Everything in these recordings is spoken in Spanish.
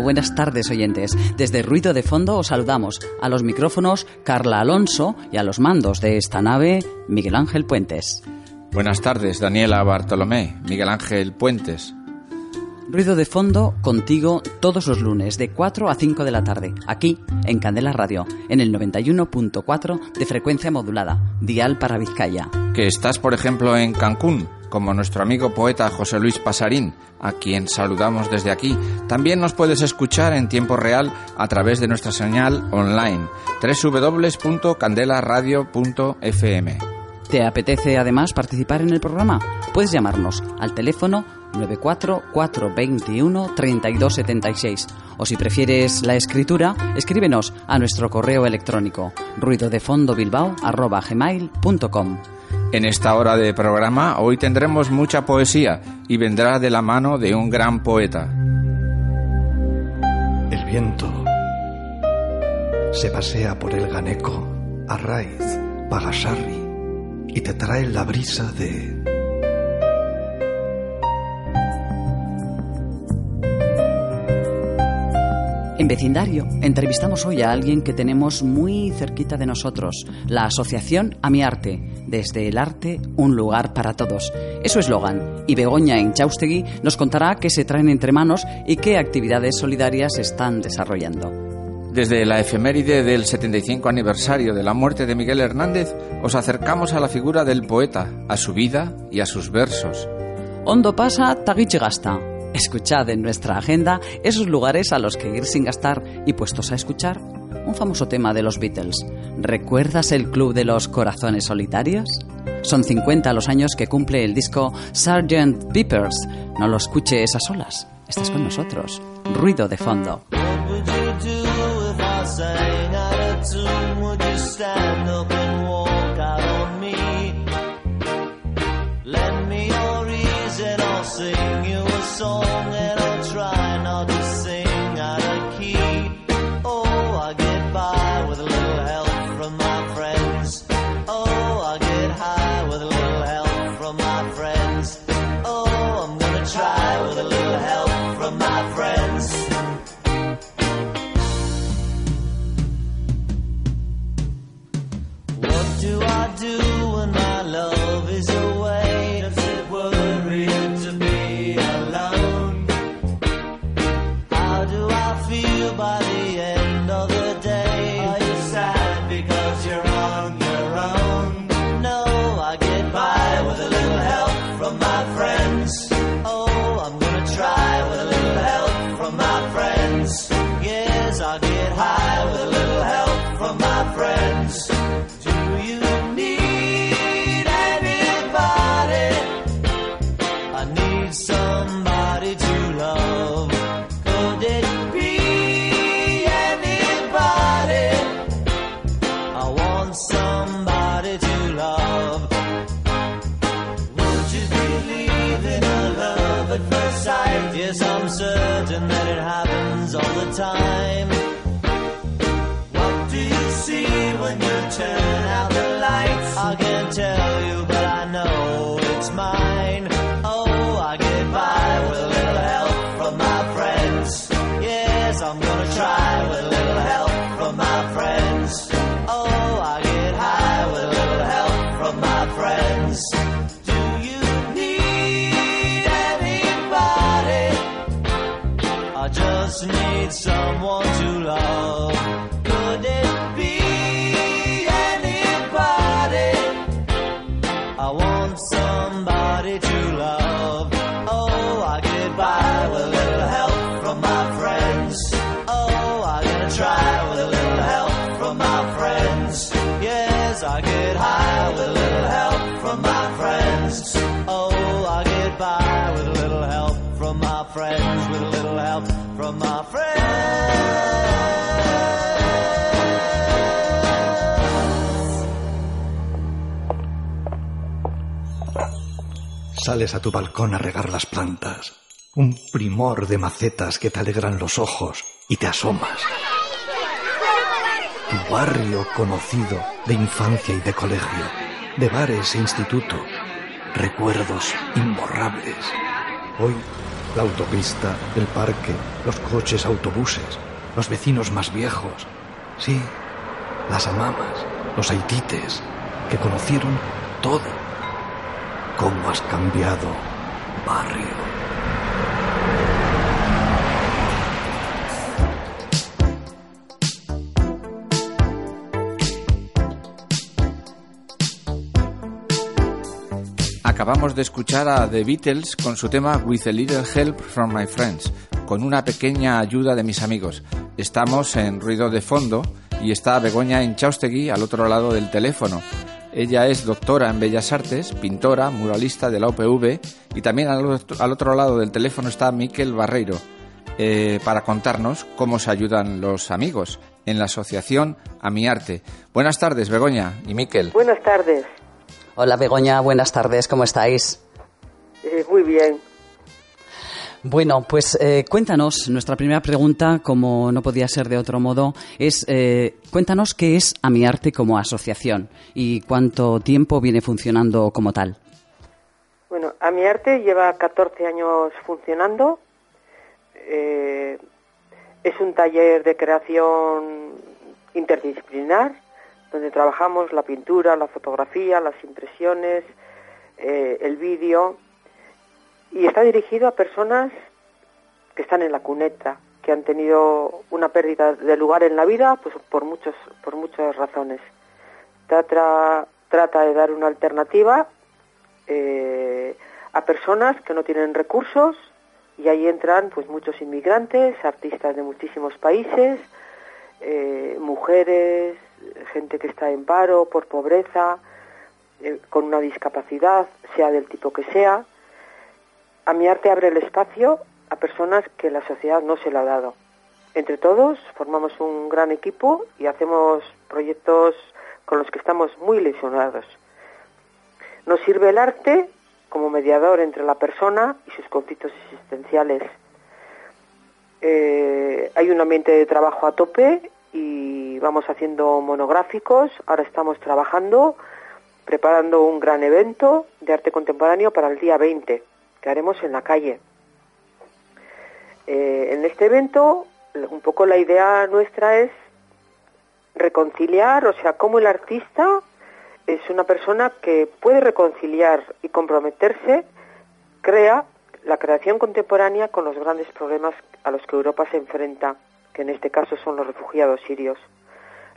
Buenas tardes oyentes. Desde Ruido de Fondo os saludamos a los micrófonos Carla Alonso y a los mandos de esta nave Miguel Ángel Puentes. Buenas tardes, Daniela Bartolomé, Miguel Ángel Puentes. Ruido de fondo contigo todos los lunes de 4 a 5 de la tarde, aquí en Candela Radio, en el 91.4 de frecuencia modulada, dial para Vizcaya. Que estás, por ejemplo, en Cancún, como nuestro amigo poeta José Luis Pasarín, a quien saludamos desde aquí. También nos puedes escuchar en tiempo real a través de nuestra señal online www.candelaradio.fm. ¿Te apetece además participar en el programa? Puedes llamarnos al teléfono 944213276 o si prefieres la escritura, escríbenos a nuestro correo electrónico ruidodefondobilbao@gmail.com. En esta hora de programa hoy tendremos mucha poesía y vendrá de la mano de un gran poeta. El viento se pasea por el Ganeco, Arraiz, Pagasarri y te trae la brisa de En vecindario entrevistamos hoy a alguien que tenemos muy cerquita de nosotros, la Asociación A Mi Arte, desde el arte un lugar para todos. Es su eslogan y Begoña Chaustegui nos contará qué se traen entre manos y qué actividades solidarias están desarrollando. Desde la efeméride del 75 aniversario de la muerte de Miguel Hernández, os acercamos a la figura del poeta, a su vida y a sus versos. Hondo pasa, tagiche gasta. Escuchad en nuestra agenda esos lugares a los que ir sin gastar y puestos a escuchar un famoso tema de los Beatles. ¿Recuerdas el Club de los Corazones Solitarios? Son 50 los años que cumple el disco Sgt. Peppers. No lo escuches a solas. Estás con nosotros. Ruido de fondo. just need someone to love. Friends, with a little help from my Sales a tu balcón a regar las plantas. Un primor de macetas que te alegran los ojos y te asomas. Tu barrio conocido de infancia y de colegio, de bares e instituto. Recuerdos imborrables. Hoy, la autopista, el parque, los coches, autobuses, los vecinos más viejos. Sí, las amamas, los haitites, que conocieron todo cómo has cambiado, barrio. Acabamos de escuchar a The Beatles con su tema With a Little Help from My Friends, con una pequeña ayuda de mis amigos. Estamos en ruido de fondo y está Begoña en Chaustegui al otro lado del teléfono. Ella es doctora en Bellas Artes, pintora, muralista de la UPV y también al, otro lado del teléfono está Miquel Barreiro eh, para contarnos cómo se ayudan los amigos en la asociación A Mi Arte. Buenas tardes, Begoña y Miquel. Buenas tardes. Hola, Begoña, buenas tardes, ¿cómo estáis? Eh, muy bien. Bueno, pues eh, cuéntanos, nuestra primera pregunta, como no podía ser de otro modo, es eh, cuéntanos qué es Amiarte como asociación y cuánto tiempo viene funcionando como tal. Bueno, Amiarte lleva 14 años funcionando. Es un taller de creación interdisciplinar donde trabajamos la pintura, la fotografía, las impresiones, el vídeo y está dirigido a personas que están en la cuneta, que han tenido una pérdida de lugar en la vida pues por muchos por muchas razones. Trata, trata de dar una alternativa eh, a personas que no tienen recursos y ahí entran pues muchos inmigrantes, artistas de muchísimos países, eh, mujeres, gente que está en paro por pobreza, eh, con una discapacidad, sea del tipo que sea, a mi arte abre el espacio a personas que la sociedad no se lo ha dado. Entre todos formamos un gran equipo y hacemos proyectos con los que estamos muy lesionados. Nos sirve el arte como mediador entre la persona y sus conflictos existenciales. Eh, hay un ambiente de trabajo a tope y vamos haciendo monográficos. Ahora estamos trabajando, preparando un gran evento de arte contemporáneo para el día 20 que haremos en la calle. Eh, en este evento, un poco la idea nuestra es reconciliar, o sea, cómo el artista es una persona que puede reconciliar y comprometerse, crea la creación contemporánea con los grandes problemas a los que Europa se enfrenta, que en este caso son los refugiados sirios,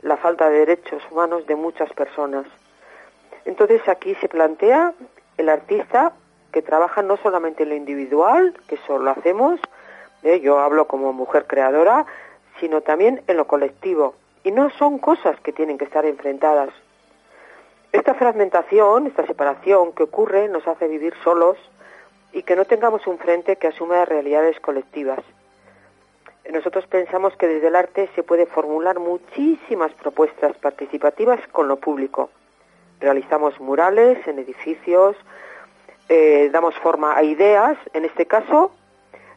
la falta de derechos humanos de muchas personas. Entonces aquí se plantea el artista que trabajan no solamente en lo individual, que eso lo hacemos, ¿eh? yo hablo como mujer creadora, sino también en lo colectivo. Y no son cosas que tienen que estar enfrentadas. Esta fragmentación, esta separación que ocurre nos hace vivir solos y que no tengamos un frente que asuma realidades colectivas. Nosotros pensamos que desde el arte se puede formular muchísimas propuestas participativas con lo público. Realizamos murales en edificios, eh, damos forma a ideas, en este caso,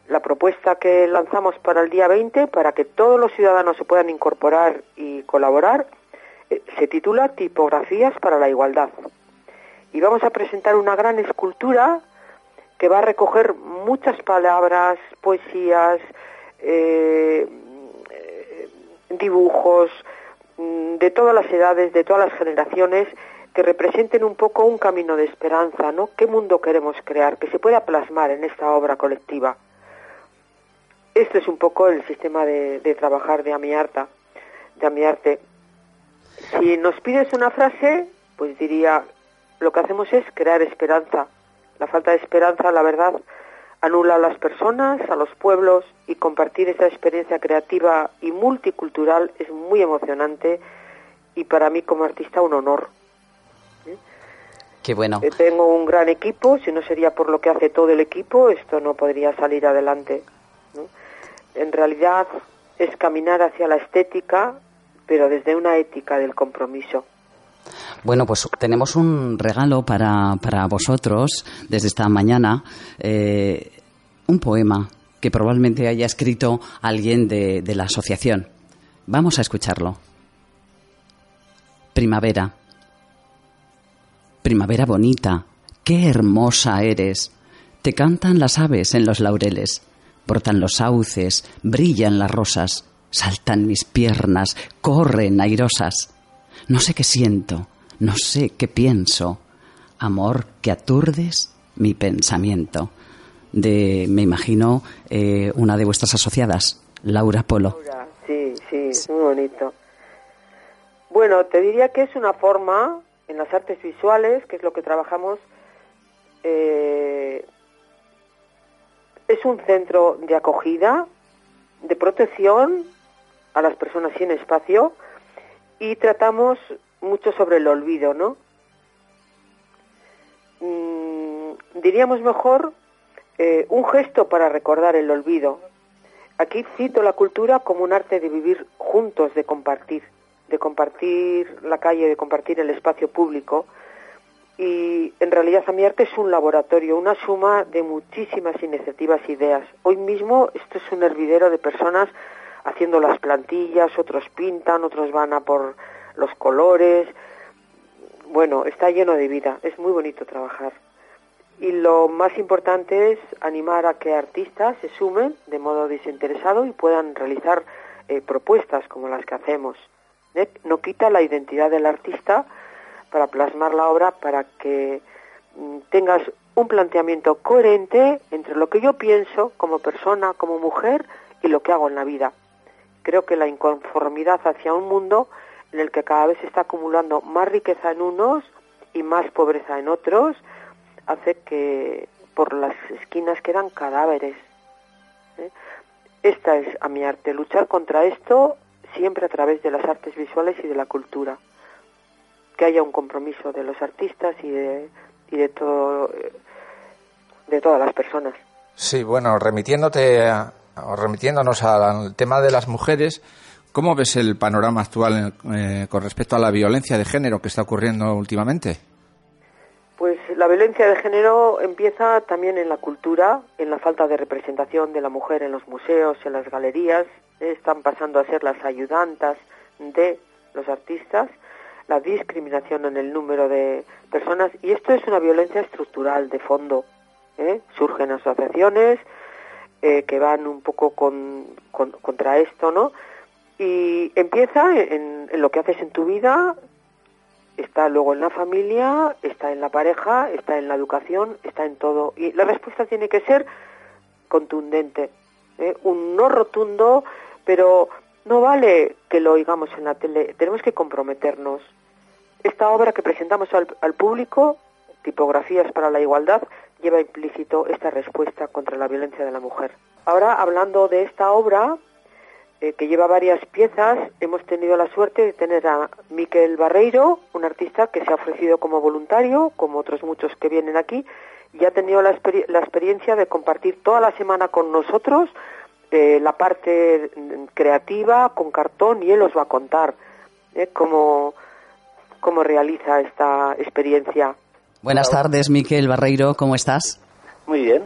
la propuesta que lanzamos para el día 20, para que todos los ciudadanos se puedan incorporar y colaborar, eh, se titula Tipografías para la Igualdad. Y vamos a presentar una gran escultura que va a recoger muchas palabras, poesías, eh, dibujos mm, de todas las edades, de todas las generaciones, que representen un poco un camino de esperanza, ¿no? ¿Qué mundo queremos crear? Que se pueda plasmar en esta obra colectiva. Este es un poco el sistema de, trabajar de Amiarta, de Amiarte. Si nos pides una frase, pues diría, lo que hacemos es crear esperanza. La falta de esperanza, la verdad, anula a las personas, a los pueblos y compartir esa experiencia creativa y multicultural es muy emocionante y para mí como artista un honor Qué bueno. Eh, tengo un gran equipo, si no sería por lo que hace todo el equipo, esto no podría salir adelante. ¿no? En realidad es caminar hacia la estética, pero desde una ética del compromiso. Bueno, pues tenemos un regalo para, para vosotros desde esta mañana, eh, un poema que probablemente haya escrito alguien de, de la asociación. Vamos a escucharlo. Primavera. Primavera bonita, qué hermosa eres. Te cantan las aves en los laureles, brotan los sauces, brillan las rosas, saltan mis piernas, corren airosas. No sé qué siento, no sé qué pienso. Amor que aturdes mi pensamiento. De, me imagino, eh, una de vuestras asociadas, Laura Polo. Laura, Sí, sí, es muy bonito. Bueno, te diría que es una forma en las artes visuales, que es lo que trabajamos, eh, es un centro de acogida, de protección a las personas sin espacio y tratamos mucho sobre el olvido, ¿no? Mm, diríamos mejor eh, un gesto para recordar el olvido. Aquí cito la cultura como un arte de vivir juntos, de compartir, de compartir la calle, de compartir el espacio público. Y en realidad a arte es un laboratorio, una suma de muchísimas iniciativas e ideas. Hoy mismo esto es un hervidero de personas haciendo las plantillas, otros pintan, otros van a por los colores. Bueno, está lleno de vida, es muy bonito trabajar. Y lo más importante es animar a que artistas se sumen de modo desinteresado y puedan realizar eh, propuestas como las que hacemos. ¿eh? No quita la identidad del artista para plasmar la obra para que mm, tengas un planteamiento coherente entre lo que yo pienso como persona, como mujer y lo que hago en la vida. Creo que la inconformidad hacia un mundo en el que cada vez se está acumulando más riqueza en unos y más pobreza en otros, hace que por las esquinas quedan cadáveres. ¿eh? Esta es a mi arte, luchar contra esto siempre a través de las artes visuales y de la cultura. Que haya un compromiso de los artistas y de, y de, todo, de todas las personas. Sí, bueno, remitiéndote remitiéndonos al tema de las mujeres, ¿cómo ves el panorama actual eh, con respecto a la violencia de género que está ocurriendo últimamente? Pues la violencia de género empieza también en la cultura, en la falta de representación de la mujer en los museos, en las galerías, están pasando a ser las ayudantas de los artistas, la discriminación en el número de personas y esto es una violencia estructural de fondo. ¿eh? Surgen asociaciones eh, que van un poco con, con- contra esto, ¿no? Y empieza en, lo que haces en tu vida, está luego en la familia, está en la pareja, está en la educación, está en todo. Y la respuesta tiene que ser contundente, ¿eh? un no rotundo, pero no vale que lo oigamos en la tele, tenemos que comprometernos. Esta obra que presentamos al público, Tipografías para la Igualdad, lleva implícito esta respuesta contra la violencia de la mujer. Ahora, hablando de esta obra, eh, que lleva varias piezas, hemos tenido la suerte de tener a Miquel Barreiro, un artista que se ha ofrecido como voluntario, como otros muchos que vienen aquí, y ha tenido la, experi- la experiencia de compartir toda la semana con nosotros eh, la parte mm, creativa con cartón y él os va a contar eh, cómo, cómo realiza esta experiencia. Buenas tardes, Miquel Barreiro, ¿cómo estás? Muy bien.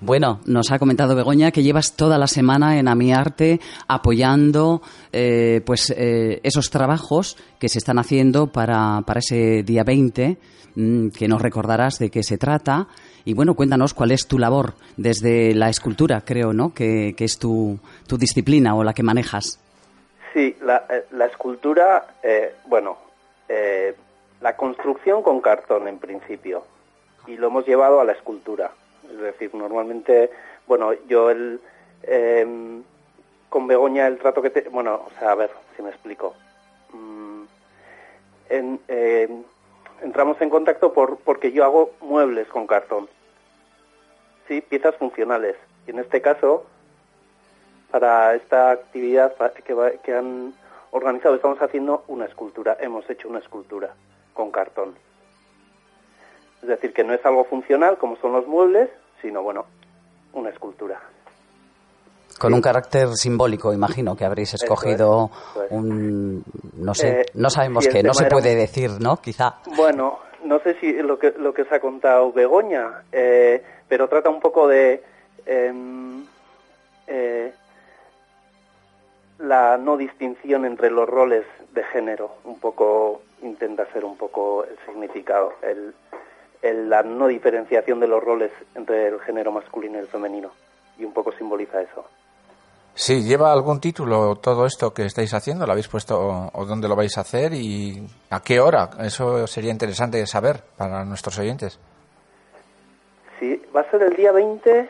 Bueno, nos ha comentado Begoña que llevas toda la semana en Amiarte apoyando eh, pues eh, esos trabajos que se están haciendo para, para ese día 20, mm, que nos recordarás de qué se trata. Y bueno, cuéntanos cuál es tu labor desde la escultura, creo, ¿no? Que, que es tu, tu disciplina o la que manejas. Sí, la, eh, la escultura, eh, bueno, la construcción con cartón en principio y lo hemos llevado a la escultura. Es decir, normalmente, bueno, yo el, em, con Begoña el trato que te... Bueno, o sea, a ver si me explico. Mm, em, entramos en contacto por, porque yo hago muebles con cartón. Sí, piezas funcionales. Y en este caso, para esta actividad que han organizado estamos haciendo una escultura, hemos hecho una escultura con cartón. Es decir, que no es algo funcional como son los muebles, sino, bueno, una escultura. Con un carácter simbólico, imagino que habréis es, escogido eso es. un... no sé, Eh, no sabemos el qué, no se era- puede decir, ¿no? Quizá. Bueno, no sé si lo que, lo que os ha contado Begoña, eh, pero trata un poco de em, eh, la no distinción entre los roles de género. Un poco intenta ser un poco el significado, el, el- la no diferenciación de los roles entre el género masculino y el femenino. Y un poco simboliza eso. Sí, ¿lleva algún título todo esto que estáis haciendo? ¿Lo habéis puesto o, o dónde lo vais a hacer y a qué hora? Eso sería interesante saber para nuestros oyentes. Sí, va a ser el día 20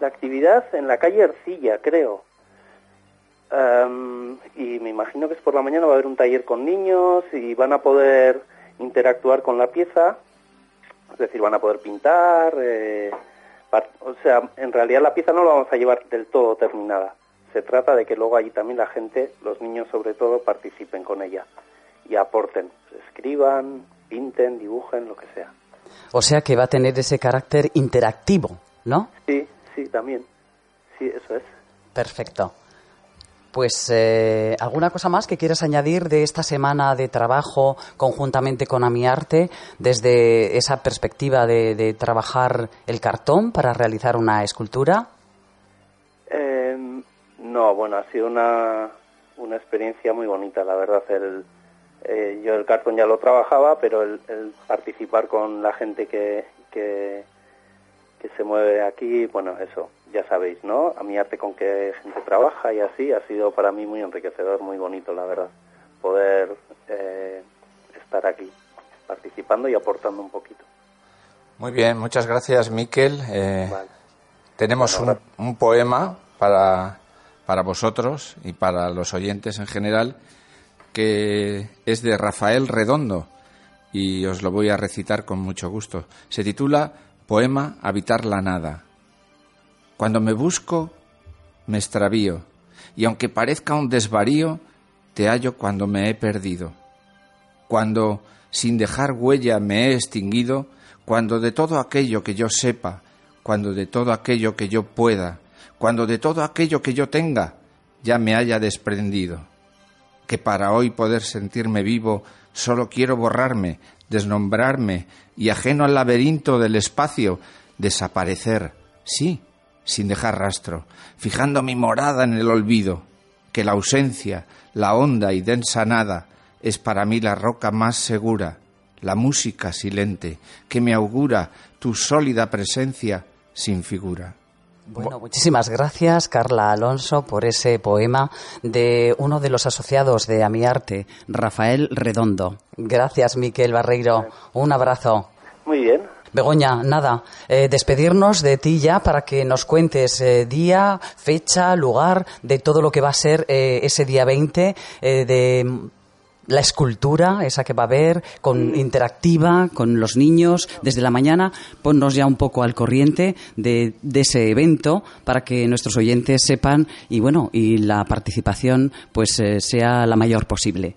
la actividad en la calle Ercilla, creo. Am, y me imagino que es por la mañana, va a haber un taller con niños y van a poder interactuar con la pieza, es decir, van a poder pintar. eh, o sea, en realidad la pieza no la vamos a llevar del todo terminada. Se trata de que luego allí también la gente, los niños sobre todo, participen con ella y aporten, escriban, pinten, dibujen, lo que sea. O sea que va a tener ese carácter interactivo, ¿no? Sí, sí, también. Sí, eso es. Perfecto. Pues, eh, ¿alguna cosa más que quieras añadir de esta semana de trabajo conjuntamente con Amiarte desde esa perspectiva de, trabajar el cartón para realizar una escultura? Eh, no, bueno, ha sido una, una experiencia muy bonita, la verdad. Eh, yo el cartón ya lo trabajaba, pero el, el participar con la gente que, que, que se mueve aquí, bueno, eso, ya sabéis, ¿no? A mi arte con qué gente trabaja y así, ha sido para mí muy enriquecedor, muy bonito, la verdad. Poder eh, estar aquí participando y aportando un poquito. Muy bien, muchas gracias, Miquel. Eh, Vale. Tenemos Bueno, un, un poema para, para vosotros y para los oyentes en general que es de Rafael Redondo y os lo voy a recitar con mucho gusto. Se titula Poema Habitar la Nada. Cuando me busco, me extravío, y aunque parezca un desvarío, te hallo cuando me he perdido. Cuando, sin dejar huella, me he extinguido, cuando de todo aquello que yo sepa, cuando de todo aquello que yo pueda, cuando de todo aquello que yo tenga, ya me haya desprendido. Que para hoy poder sentirme vivo, solo quiero borrarme, desnombrarme y ajeno al laberinto del espacio, desaparecer, sí, sin dejar rastro, fijando mi morada en el olvido, que la ausencia, la honda y densa nada, es para mí la roca más segura, la música silente, que me augura tu sólida presencia sin figura. Bueno, muchísimas gracias, Carla Alonso, por ese poema de uno de los asociados de Amiarte, Rafael Redondo. Gracias, Miquel Barreiro. Un abrazo. Muy bien, Begoña, nada, eh, despedirnos de ti ya para que nos cuentes eh, día, fecha, lugar de todo lo que va a ser eh, ese día 20 eh, de la escultura, esa que va a haber, con interactiva, con los niños, desde la mañana. Ponnos ya un poco al corriente de, de ese evento para que nuestros oyentes sepan y bueno, y la participación pues eh, sea la mayor posible.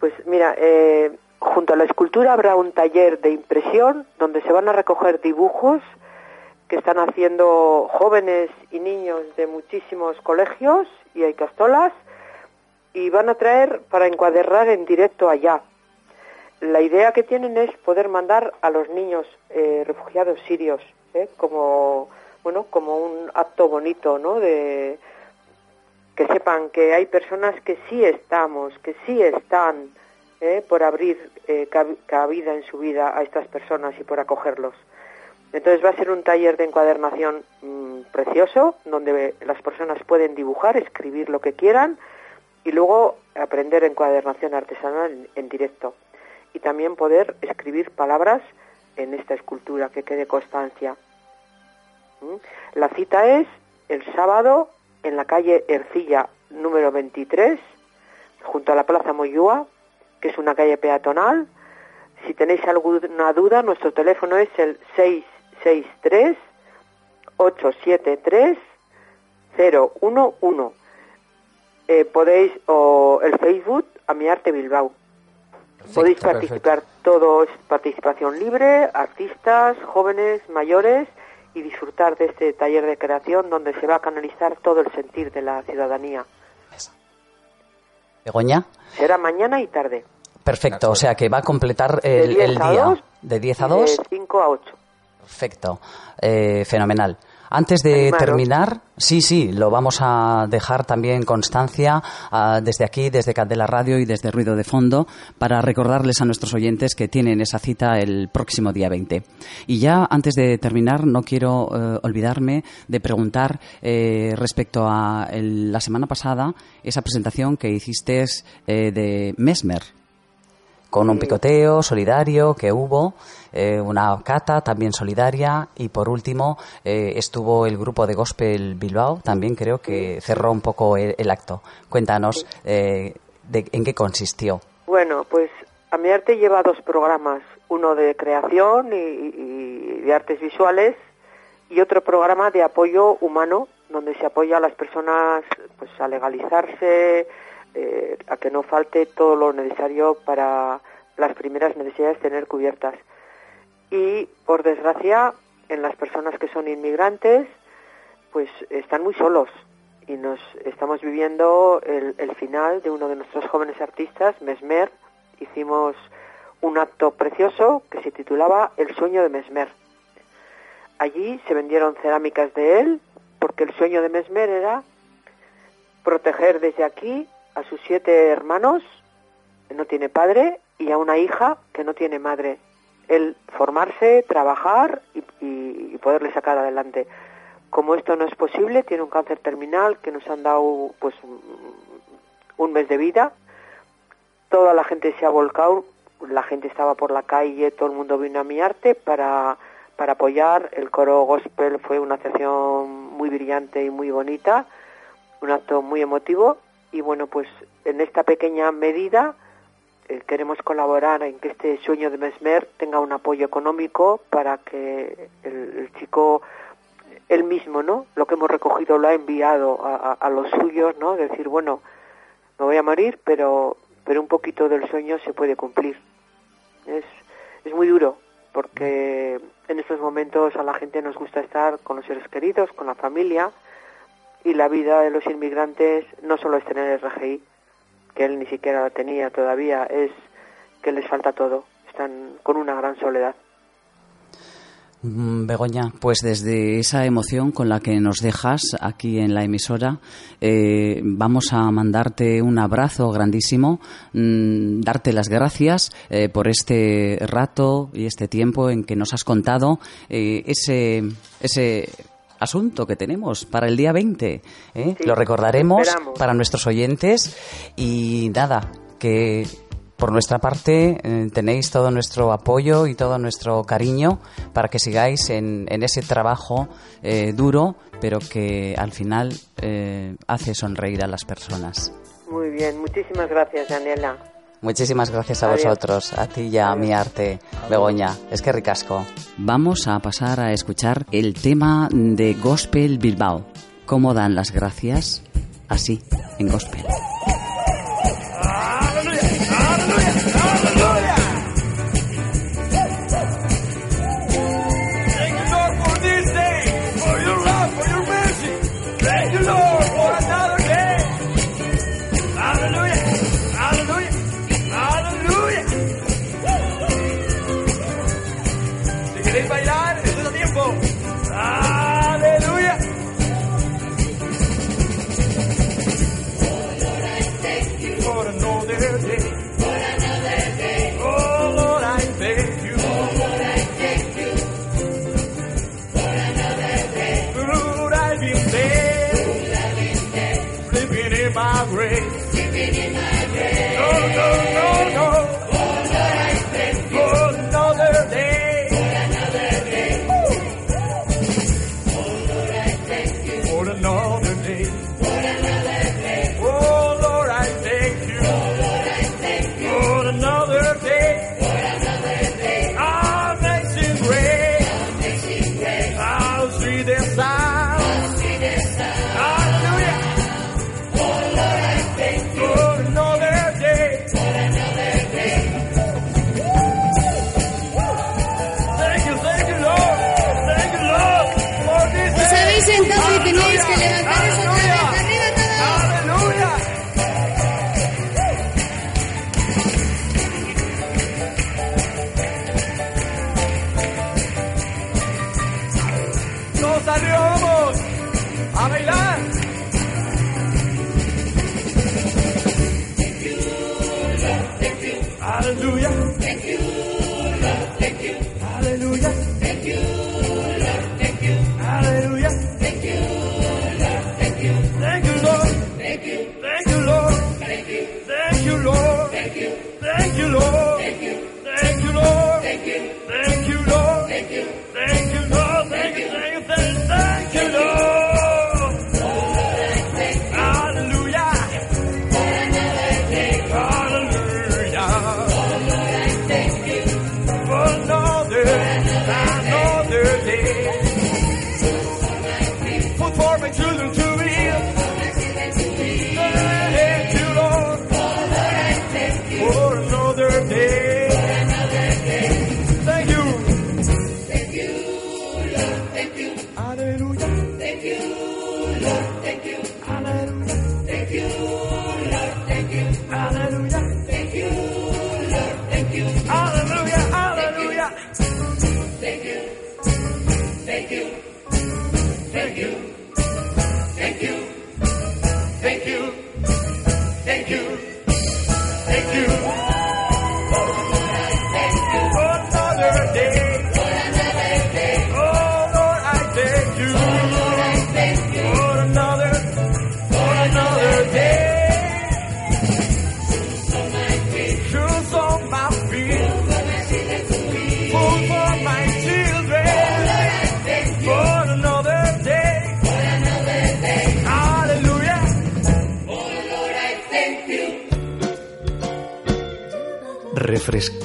Pues mira, eh, junto a la escultura habrá un taller de impresión donde se van a recoger dibujos que están haciendo jóvenes y niños de muchísimos colegios y hay castolas y van a traer para encuadernar en directo allá. La idea que tienen es poder mandar a los niños eh, refugiados sirios ¿eh? como bueno como un acto bonito, ¿no? De que sepan que hay personas que sí estamos, que sí están ¿eh? por abrir cab- cabida en su vida a estas personas y por acogerlos. Entonces va a ser un taller de encuadernación mm, precioso, donde las personas pueden dibujar, escribir lo que quieran y luego aprender encuadernación artesanal en, directo. Y también poder escribir palabras en esta escultura, que quede constancia. ¿Mm? La cita es el sábado en la calle Ercilla número 23, junto a la Plaza Moyúa, que es una calle peatonal. Si tenéis alguna duda, nuestro teléfono es el 663 873 011. Eh, podéis, o el Facebook, a mi arte Bilbao. Podéis participar, todo es participación libre, artistas, jóvenes, mayores, y disfrutar de este taller de creación donde se va a canalizar todo el sentir de la ciudadanía. Begoña. Será mañana y tarde, Perfecto, o sea que va a completar el, 10 el a día 2 de 10 a y 2. De 5 a 8. Perfecto, Eh, fenomenal. Antes de Animaros. terminar, sí, sí, lo vamos a dejar también constancia ah, desde aquí, desde Candela Radio y desde Ruido de Fondo, para recordarles a nuestros oyentes que tienen esa cita el próximo día 20. Y ya antes de terminar, no quiero eh, olvidarme de preguntar eh, respecto a el- la semana pasada, esa presentación que hiciste eh, de Mesmer con un picoteo solidario que hubo, eh, una cata también solidaria y por último eh, estuvo el grupo de Gospel Bilbao, también creo que cerró un poco el, el acto. Cuéntanos eh, de, en qué consistió. Bueno, pues a mi arte lleva dos programas, uno de creación y, y de artes visuales y otro programa de apoyo humano donde se apoya a las personas pues a legalizarse, eh, a que no falte todo lo necesario para las primeras necesidades tener cubiertas. Y por desgracia, en las personas que son inmigrantes, pues están muy solos y nos estamos viviendo el, el final de uno de nuestros jóvenes artistas, Mesmer. Hicimos un acto precioso que se titulaba El sueño de Mesmer. Allí se vendieron cerámicas de él porque el sueño de Mesmer era proteger desde aquí a sus siete hermanos, no tiene padre, y a una hija que no tiene madre. Él formarse, trabajar y, poderle sacar adelante. Como esto no es posible, tiene un cáncer terminal que nos han dado pues un- mes de vida. Toda la gente se ha volcado, la gente estaba por la calle, todo el mundo vino a mi arte para, para apoyar. El coro gospel fue una sesión muy brillante y muy bonita, un acto muy emotivo. Y bueno, pues en esta pequeña medida eh, queremos colaborar en que este sueño de Mesmer tenga un apoyo económico para que el, chico él mismo, ¿no? Lo que hemos recogido lo ha enviado a, a- a los suyos, ¿no? Decir, bueno, me voy a morir, pero, pero un poquito del sueño se puede cumplir. Es, es muy duro, porque en estos momentos a la gente nos gusta estar con los seres queridos, con la familia, y la vida de los inmigrantes no solo es tener el RGI, que él ni siquiera la tenía todavía, es que les falta todo, están con una gran soledad. Mm, Begoña, pues desde esa emoción con la que nos dejas aquí en la emisora, eh, vamos a mandarte un abrazo grandísimo, mm, darte las gracias eh, por este rato y este tiempo en que nos has contado eh, ese, ese asunto que tenemos para el día 20. ¿eh? Sí, Lo recordaremos esperamos. para nuestros oyentes y nada, que por nuestra parte eh, tenéis todo nuestro apoyo y todo nuestro cariño para que sigáis en, en ese trabajo eh, duro, pero que al final eh, hace sonreír a las personas. Muy bien, muchísimas gracias, Daniela. Muchísimas gracias a Adiós. vosotros, a ti y a mi arte, Begoña. Es que ricasco. Vamos a pasar a escuchar el tema de Gospel Bilbao. ¿Cómo dan las gracias? Así, en Gospel.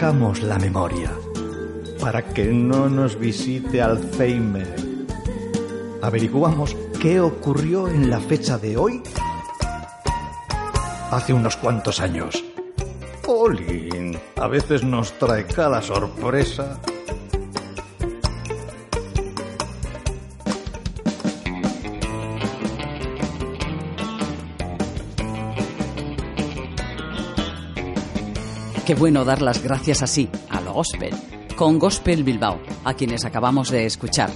Refrescamos la memoria para que no nos visite Alzheimer. Averiguamos qué ocurrió en la fecha de hoy hace unos cuantos años. Olin, a veces nos trae cada sorpresa. Qué bueno dar las gracias así, a lo gospel, con Gospel Bilbao, a quienes acabamos de escuchar.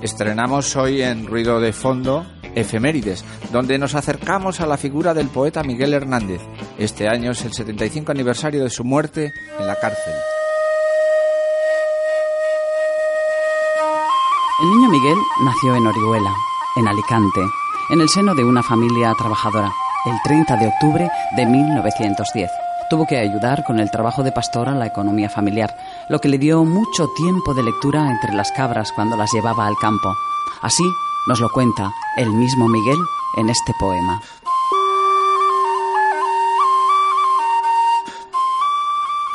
Estrenamos hoy en Ruido de Fondo Efemérides, donde nos acercamos a la figura del poeta Miguel Hernández. Este año es el 75 aniversario de su muerte en la cárcel. El niño Miguel nació en Orihuela, en Alicante, en el seno de una familia trabajadora, el 30 de octubre de 1910. Tuvo que ayudar con el trabajo de pastor a la economía familiar, lo que le dio mucho tiempo de lectura entre las cabras cuando las llevaba al campo. Así nos lo cuenta el mismo Miguel en este poema.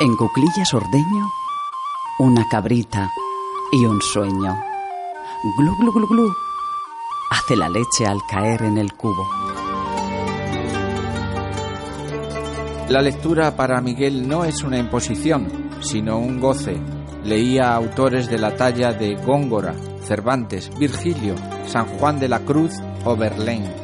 En cuclillas ordeño una cabrita y un sueño. Glu glu glu glu. Hace la leche al caer en el cubo. La lectura para Miguel no es una imposición, sino un goce. Leía autores de la talla de Góngora, Cervantes, Virgilio, San Juan de la Cruz o Verlaine.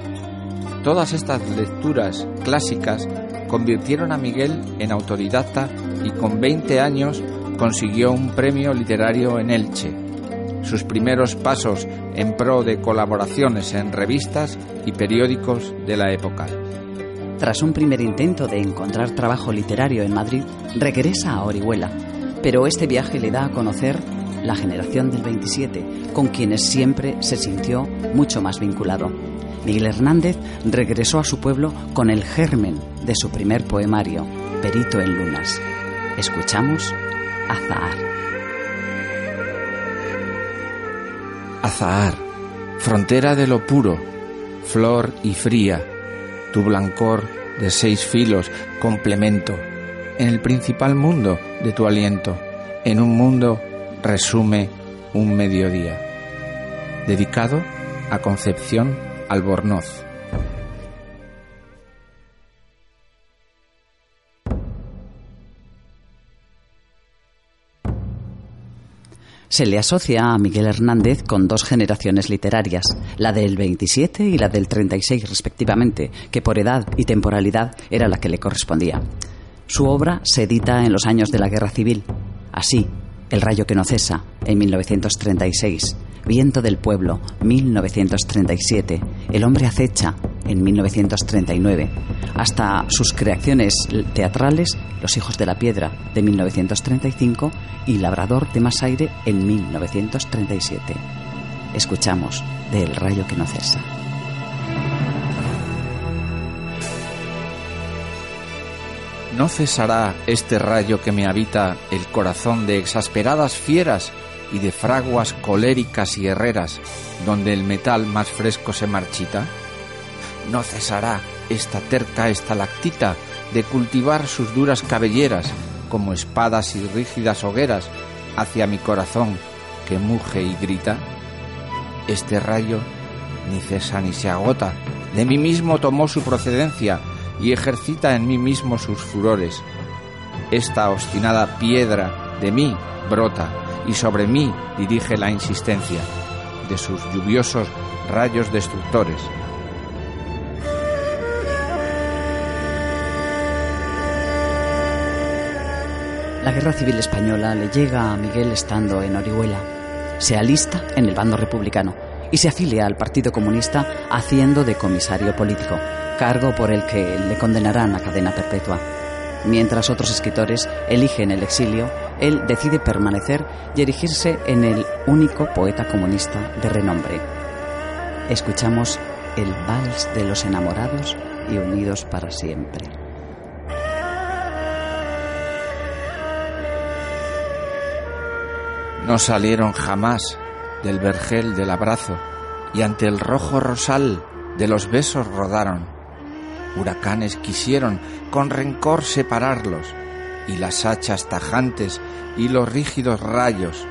Todas estas lecturas clásicas convirtieron a Miguel en autodidacta y con 20 años consiguió un premio literario en Elche. Sus primeros pasos en pro de colaboraciones en revistas y periódicos de la época. Tras un primer intento de encontrar trabajo literario en Madrid, regresa a Orihuela, pero este viaje le da a conocer la generación del 27, con quienes siempre se sintió mucho más vinculado. Miguel Hernández regresó a su pueblo con el germen de su primer poemario, Perito en Lunas. Escuchamos Azahar. Azahar, frontera de lo puro, flor y fría, tu blancor de seis filos, complemento, en el principal mundo de tu aliento, en un mundo resume un mediodía, dedicado a Concepción Albornoz. Se le asocia a Miguel Hernández con dos generaciones literarias, la del 27 y la del 36 respectivamente, que por edad y temporalidad era la que le correspondía. Su obra se edita en los años de la Guerra Civil. Así, El rayo que no cesa, en 1936, Viento del pueblo, 1937, El hombre acecha, en 1939, hasta sus creaciones teatrales Los hijos de la piedra, de 1935, y Labrador de más aire, en 1937. Escuchamos de El rayo que no cesa. No cesará este rayo que me habita el corazón de exasperadas fieras y de fraguas coléricas y herreras, donde el metal más fresco se marchita. No cesará esta terca estalactita de cultivar sus duras cabelleras como espadas y rígidas hogueras hacia mi corazón que muge y grita. Este rayo ni cesa ni se agota, de mí mismo tomó su procedencia y ejercita en mí mismo sus furores. Esta obstinada piedra de mí brota y sobre mí dirige la insistencia de sus lluviosos rayos destructores. La guerra civil española le llega a Miguel estando en Orihuela. Se alista en el bando republicano y se afilia al Partido Comunista haciendo de comisario político, cargo por el que le condenarán a cadena perpetua. Mientras otros escritores eligen el exilio, él decide permanecer y erigirse en el único poeta comunista de renombre. Escuchamos el vals de los enamorados y unidos para siempre. No salieron jamás del vergel del abrazo y ante el rojo rosal de los besos rodaron. Huracanes quisieron con rencor separarlos y las hachas tajantes y los rígidos rayos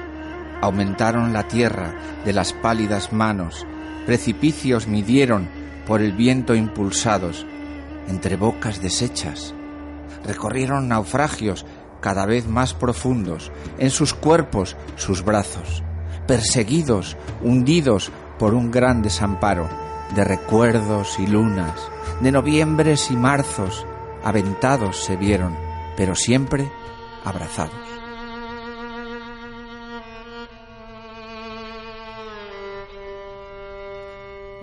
aumentaron la tierra de las pálidas manos, precipicios midieron por el viento impulsados, entre bocas deshechas, recorrieron naufragios cada vez más profundos, en sus cuerpos, sus brazos, perseguidos, hundidos por un gran desamparo, de recuerdos y lunas, de noviembres y marzos, aventados se vieron, pero siempre abrazados.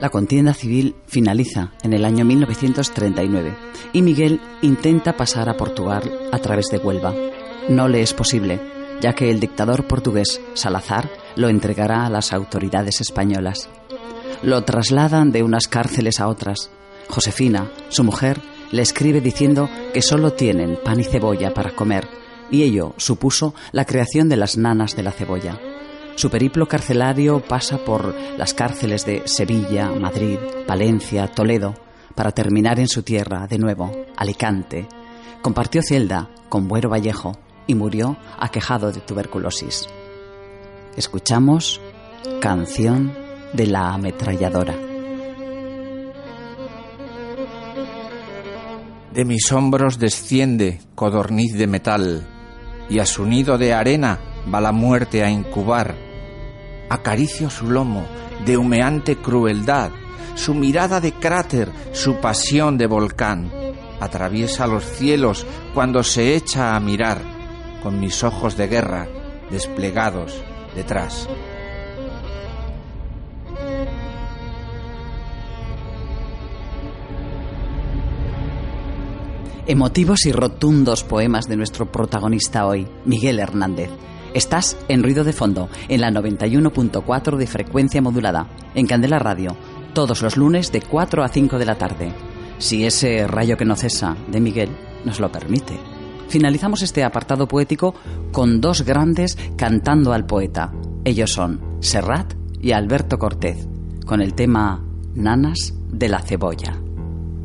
La contienda civil finaliza en el año 1939 y Miguel intenta pasar a Portugal a través de Huelva. No le es posible, ya que el dictador portugués Salazar lo entregará a las autoridades españolas. Lo trasladan de unas cárceles a otras. Josefina, su mujer, le escribe diciendo que solo tienen pan y cebolla para comer, y ello supuso la creación de las nanas de la cebolla. Su periplo carcelario pasa por las cárceles de Sevilla, Madrid, Valencia, Toledo, para terminar en su tierra, de nuevo, Alicante. Compartió celda con Buero Vallejo y murió aquejado de tuberculosis. Escuchamos Canción de la ametralladora. De mis hombros desciende codorniz de metal, y a su nido de arena va la muerte a incubar. Acaricio su lomo de humeante crueldad, su mirada de cráter, su pasión de volcán. Atraviesa los cielos cuando se echa a mirar, con mis ojos de guerra desplegados detrás. Emotivos y rotundos poemas de nuestro protagonista hoy, Miguel Hernández. Estás en Ruido de Fondo, en la 91.4 de frecuencia modulada, en Candela Radio, todos los lunes de 4 a 5 de la tarde. Si ese rayo que no cesa de Miguel nos lo permite. Finalizamos este apartado poético con dos grandes cantando al poeta. Ellos son Serrat y Alberto Cortés, con el tema Nanas de la cebolla.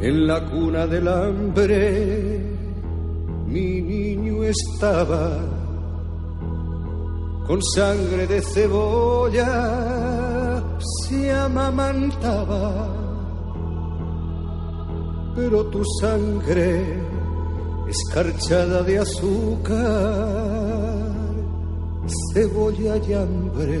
En la cuna del hambre mi niño estaba con sangre de cebolla se amamantaba. Pero tu sangre escarchada de azúcar cebolla y hambre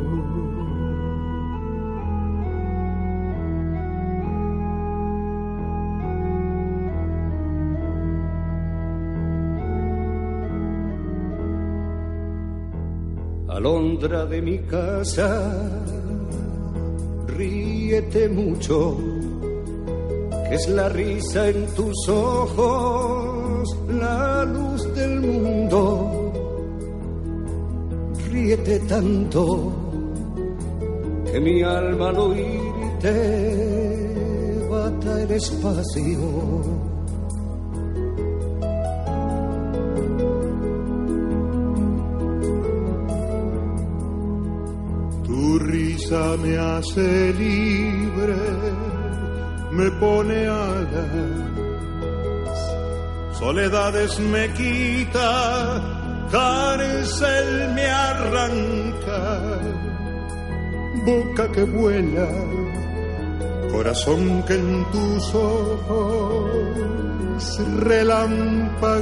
Alondra de mi casa, ríete mucho, Es la risa en tus ojos, la luz del mundo. Ríete tanto que mi alma al oírte bata el espacio. Me hace libre, me pone alas, soledades me quita, cárcel me arranca, boca que vuela, corazón que en tus ojos relampaguea.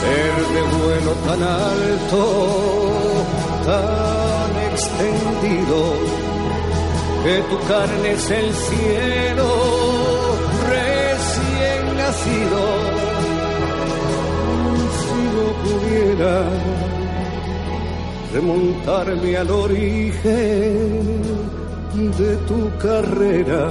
Ser de vuelo tan alto, tan extendido, que tu carne es el cielo recién nacido. Si no pudiera remontarme al origen de tu carrera.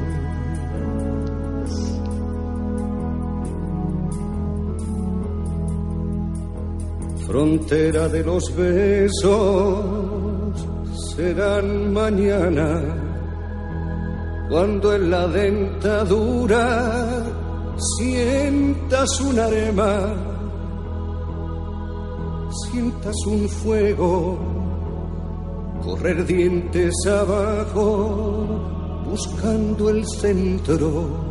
Frontera de los besos serán mañana cuando en la dentadura sientas un arema, sientas un fuego, correr dientes abajo buscando el centro.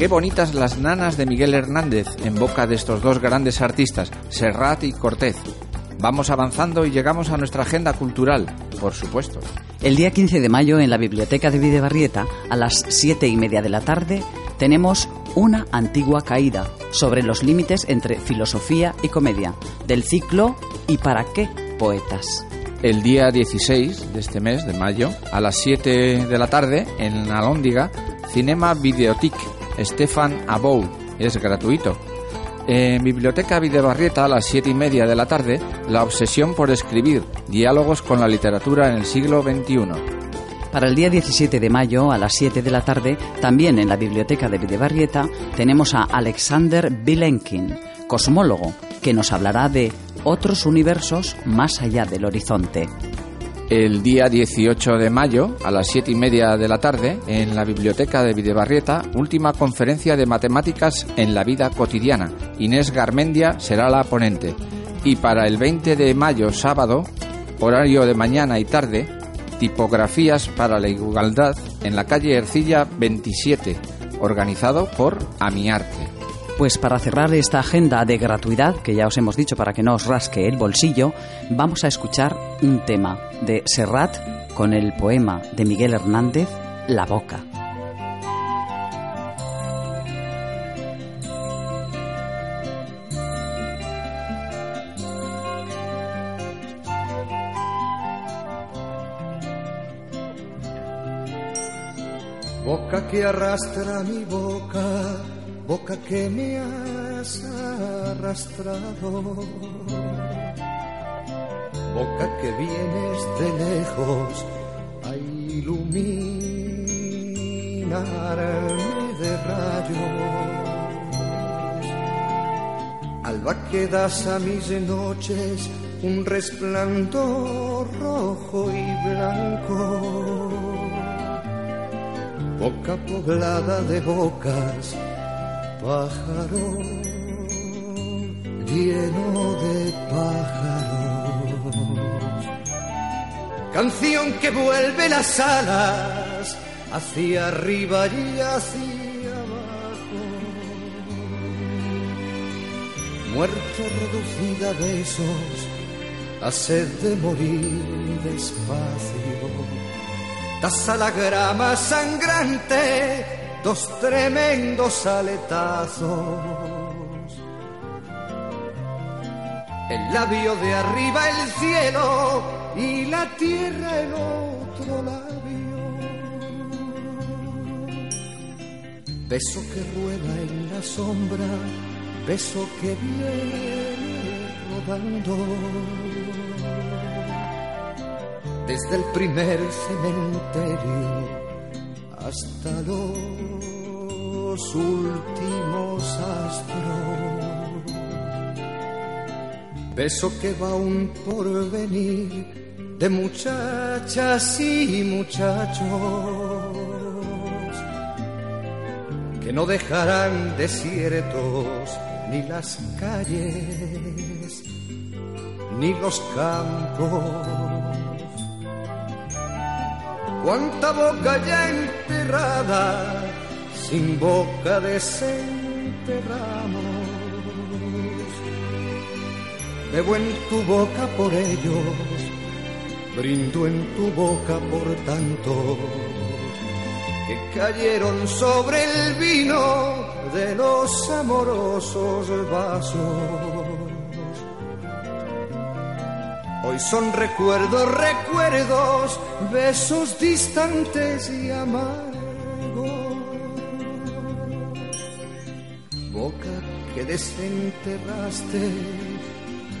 Qué bonitas las nanas de Miguel Hernández en boca de estos dos grandes artistas, Serrat y Cortez. Vamos avanzando y llegamos a nuestra agenda cultural, por supuesto. El día 15 de mayo en la Biblioteca de Videbarrieta, a las siete y media de la tarde, tenemos una antigua caída sobre los límites entre filosofía y comedia, del ciclo ¿Y para qué poetas? El día 16 de este mes de mayo, a las 7 de la tarde, en Alhóndiga, Cinema Videotic, Stefan Abou. Es gratuito. En Biblioteca Videbarrieta, a las 7 y media de la tarde, La obsesión por escribir, diálogos con la literatura en el siglo XXI. Para el día 17 de mayo, a las 7 de la tarde, también en la Biblioteca de Videbarrieta, tenemos a Alexander Vilenkin, cosmólogo, que nos hablará de otros universos más allá del horizonte. El día 18 de mayo, a las 7 y media de la tarde, en la Biblioteca de Videbarrieta, última conferencia de matemáticas en la vida cotidiana. Inés Garmendia será la ponente. Y para el 20 de mayo, sábado, horario de mañana y tarde, tipografías para la igualdad en la calle Ercilla 27, organizado por Amiarte. Pues para cerrar esta agenda de gratuidad, que ya os hemos dicho para que no os rasque el bolsillo, vamos a escuchar un tema de Serrat con el poema de Miguel Hernández, La Boca. Boca que arrastra mi boca, boca que me has arrastrado. Boca que vienes de lejos a iluminarme de rayos. Alba que das a mis noches un resplandor rojo y blanco boca poblada de bocas, pájaro lleno de pájaros. Canción que vuelve las alas hacia arriba y hacia abajo. Muerte reducida a besos, a sed de morir despacio das a la grama sangrante dos tremendos aletazos. El labio de arriba el cielo y la tierra el otro labio. Beso que rueda en la sombra, beso que viene rodando desde el primer cementerio hasta los últimos astros. Beso que va un porvenir de muchachas y muchachos que no dejarán desiertos ni las calles ni los campos cuánta boca ya enterrada, sin boca desenterramos. Bebo en tu boca por ellos, brindo en tu boca por tanto que cayeron sobre el vino de los amorosos vasos. Hoy son recuerdos, recuerdos, besos distantes y amargos. Que desenterraste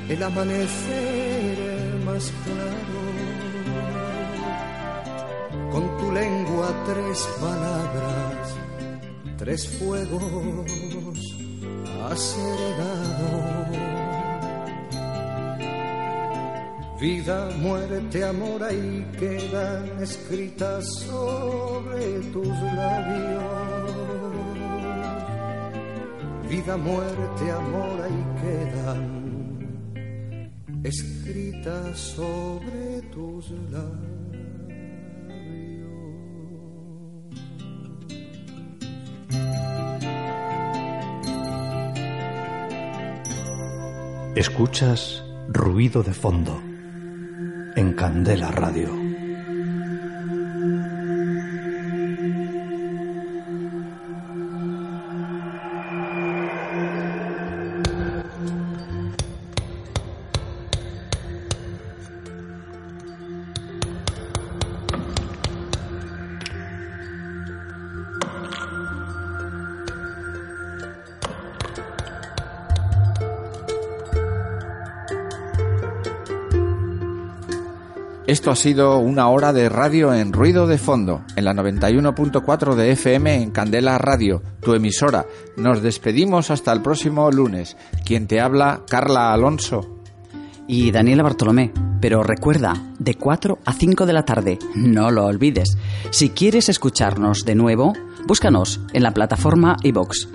el amanecer más claro. Con tu lengua tres palabras, tres fuegos has heredado. Vida, muerte, amor, ahí quedan escritas sobre tus labios vida, muerte, amor ahí quedan escritas sobre tus labios. Escuchas ruido de fondo en Candela Radio. Esto ha sido una hora de radio en ruido de fondo, en la 91.4 de FM en Candela Radio, tu emisora. Nos despedimos hasta el próximo lunes. Quien te habla, Carla Alonso. Y Daniela Bartolomé. Pero recuerda, de 4 a 5 de la tarde, no lo olvides. Si quieres escucharnos de nuevo, búscanos en la plataforma iVox.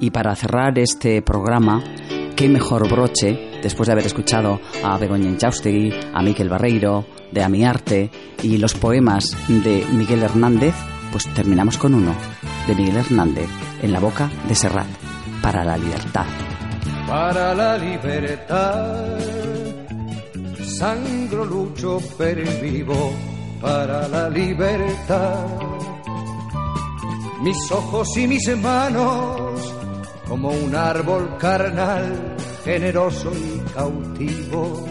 Y para cerrar este programa, qué mejor broche, después de haber escuchado a Begoña Inchaustegui, a Miquel Barreiro, de Amiarte y los poemas de Miguel Hernández, pues terminamos con uno, de Miguel Hernández, en la boca de Serrat, para la libertad. para la libertad. Sangro, lucho, pervivo para la libertad. Mis ojos y mis manos, como un árbol carnal, generoso y cautivo,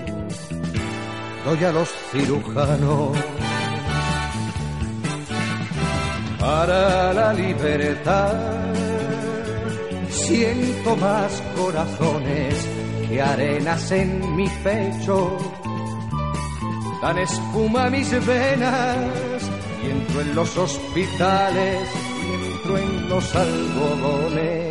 doy a los cirujanos. Para la libertad siento más corazones que arenas en mi pecho. Dan espuma a mis venas y entro en los hospitales y entro en los algodones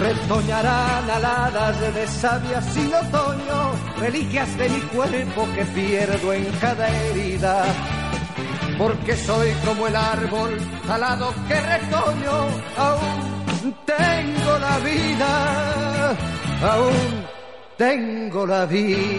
Retoñarán aladas de savia sin otoño, reliquias de mi cuerpo que pierdo en cada herida. Porque soy como el árbol talado que retoño, aún tengo la vida, aún tengo la vida.